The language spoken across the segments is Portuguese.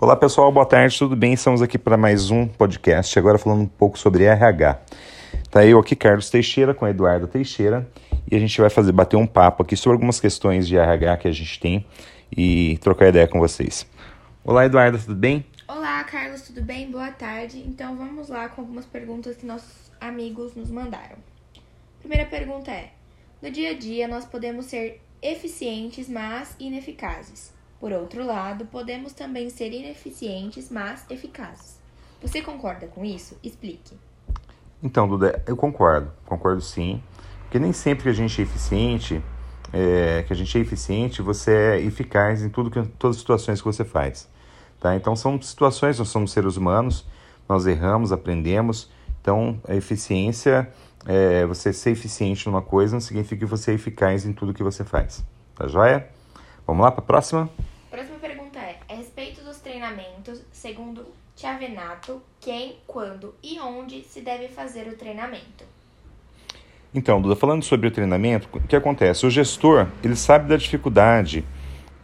Olá pessoal, boa tarde, tudo bem? Estamos aqui para mais um podcast, agora falando um pouco sobre RH. Tá eu aqui, Carlos Teixeira, com Eduardo Teixeira, e a gente vai fazer bater um papo aqui sobre algumas questões de RH que a gente tem e trocar ideia com vocês. Olá Eduardo, tudo bem? Olá Carlos, tudo bem? Boa tarde. Então vamos lá com algumas perguntas que nossos amigos nos mandaram. Primeira pergunta é: No dia a dia nós podemos ser eficientes, mas ineficazes. Por outro lado, podemos também ser ineficientes, mas eficazes. Você concorda com isso? Explique. Então, Duda, eu concordo, concordo sim. Porque nem sempre que a gente é eficiente, é, que a gente é eficiente, você é eficaz em tudo que, todas as situações que você faz. Tá? Então são situações, nós somos seres humanos, nós erramos, aprendemos. Então a eficiência, é, você ser eficiente numa coisa não significa que você é eficaz em tudo que você faz. Tá joia? Vamos lá para a próxima? Segundo Chiavenato, quem, quando e onde se deve fazer o treinamento. Então, Duda, falando sobre o treinamento, o que acontece? O gestor, ele sabe da dificuldade,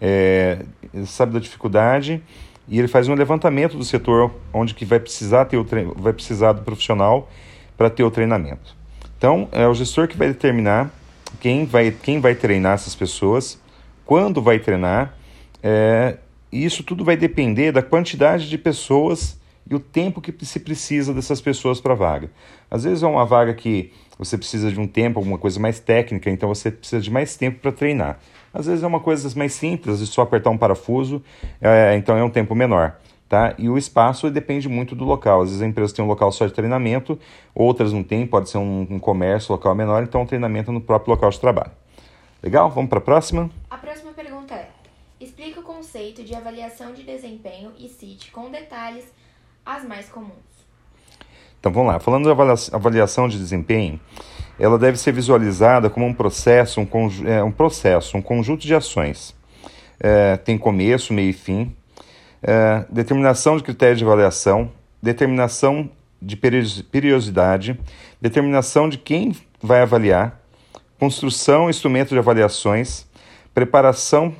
é, ele sabe da dificuldade e ele faz um levantamento do setor onde que vai precisar ter o vai precisar do profissional para ter o treinamento. Então, é o gestor que vai determinar quem vai, quem vai treinar essas pessoas, quando vai treinar é, e isso tudo vai depender da quantidade de pessoas e o tempo que se precisa dessas pessoas para a vaga. Às vezes é uma vaga que você precisa de um tempo, alguma coisa mais técnica, então você precisa de mais tempo para treinar. Às vezes é uma coisa mais simples, é só apertar um parafuso, é, então é um tempo menor. Tá? E o espaço depende muito do local. Às vezes a empresa tem um local só de treinamento, outras não tem, pode ser um, um comércio, local menor, então o treinamento é no próprio local de trabalho. Legal? Vamos para? A próxima pergunta é: Explique o conceito de avaliação de desempenho e cite com detalhes as mais comuns. Então vamos lá, falando da avaliação de desempenho, ela deve ser visualizada como um processo, um, é, um processo, um conjunto de ações. É, tem começo, meio e fim, é, determinação de critérios de avaliação, determinação de periodicidade, determinação de quem vai avaliar, construção, instrumento de avaliações, preparação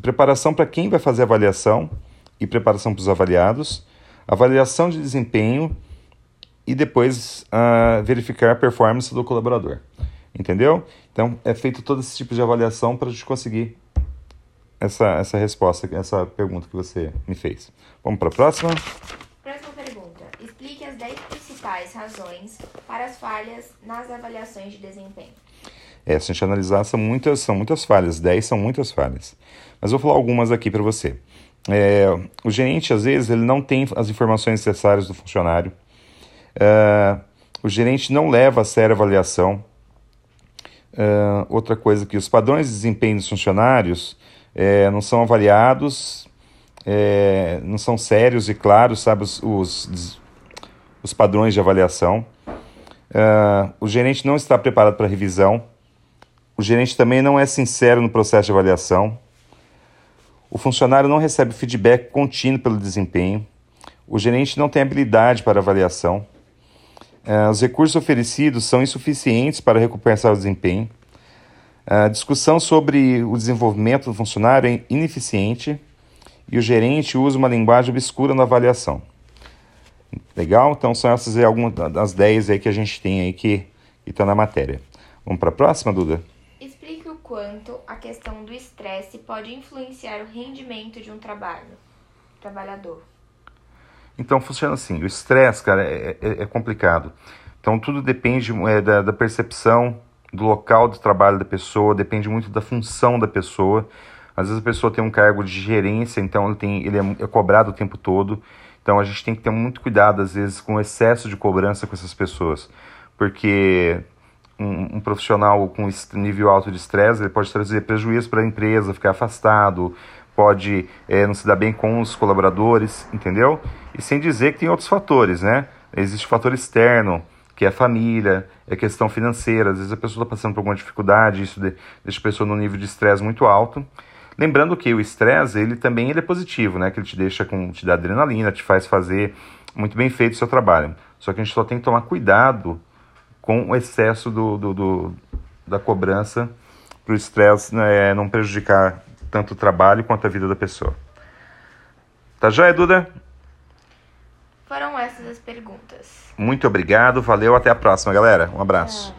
preparação para quem vai fazer a avaliação e preparação para os avaliados, avaliação de desempenho e depois uh, verificar a performance do colaborador. Entendeu? Então é feito todo esse tipo de avaliação para a gente conseguir essa, essa resposta, essa pergunta que você me fez. Vamos para a próxima? Próxima pergunta. Explique as 10 principais razões para as falhas nas avaliações de desempenho. É, se a gente analisar, são muitas, são muitas falhas, 10 são muitas falhas. Mas vou falar algumas aqui para você. É, o gerente, às vezes, ele não tem as informações necessárias do funcionário. É, o gerente não leva a sério a avaliação. É, outra coisa que os padrões de desempenho dos funcionários é, não são avaliados, não são sérios e claros, sabe, os, os, os padrões de avaliação. O gerente não está preparado para revisão. O gerente também não é sincero no processo de avaliação. O funcionário não recebe feedback contínuo pelo desempenho. O gerente não tem habilidade para avaliação. Uh, os recursos oferecidos são insuficientes para recompensar o desempenho. A discussão sobre o desenvolvimento do funcionário é ineficiente e o gerente usa uma linguagem obscura na avaliação. Legal? Então são essas algumas das 10 aí que a gente tem aí que está na matéria. Vamos para a próxima, Duda? Quanto a questão do estresse pode influenciar o rendimento de um trabalho, trabalhador. Então funciona assim, o estresse, cara, é, é, é, complicado. Então tudo depende é, da, da, percepção do local de trabalho da pessoa, depende muito da função da pessoa. Às vezes a pessoa tem um cargo de gerência, então ele, tem, ele é, é cobrado o tempo todo. Então a gente tem que ter muito cuidado, às vezes, com o excesso de cobrança com essas pessoas. Porque um, um, profissional com nível alto de estresse, ele pode trazer prejuízo para a empresa, ficar afastado, pode é, não se dar bem com os colaboradores, entendeu? E sem dizer que tem outros fatores, né? Existe o fator externo, que é a família, é questão financeira. Às vezes a pessoa está passando por alguma dificuldade, isso deixa a pessoa num nível de estresse muito alto. Lembrando que o estresse, ele também ele é positivo, né? Que ele te deixa com, te dá adrenalina, te faz fazer muito bem feito o seu trabalho. Só que a gente só tem que tomar cuidado com o excesso do, do, do da cobrança para o estresse né, não prejudicar tanto o trabalho quanto a vida da pessoa. Tá joia, Duda? Foram essas as perguntas. Muito obrigado, valeu, até a próxima, galera. Um abraço.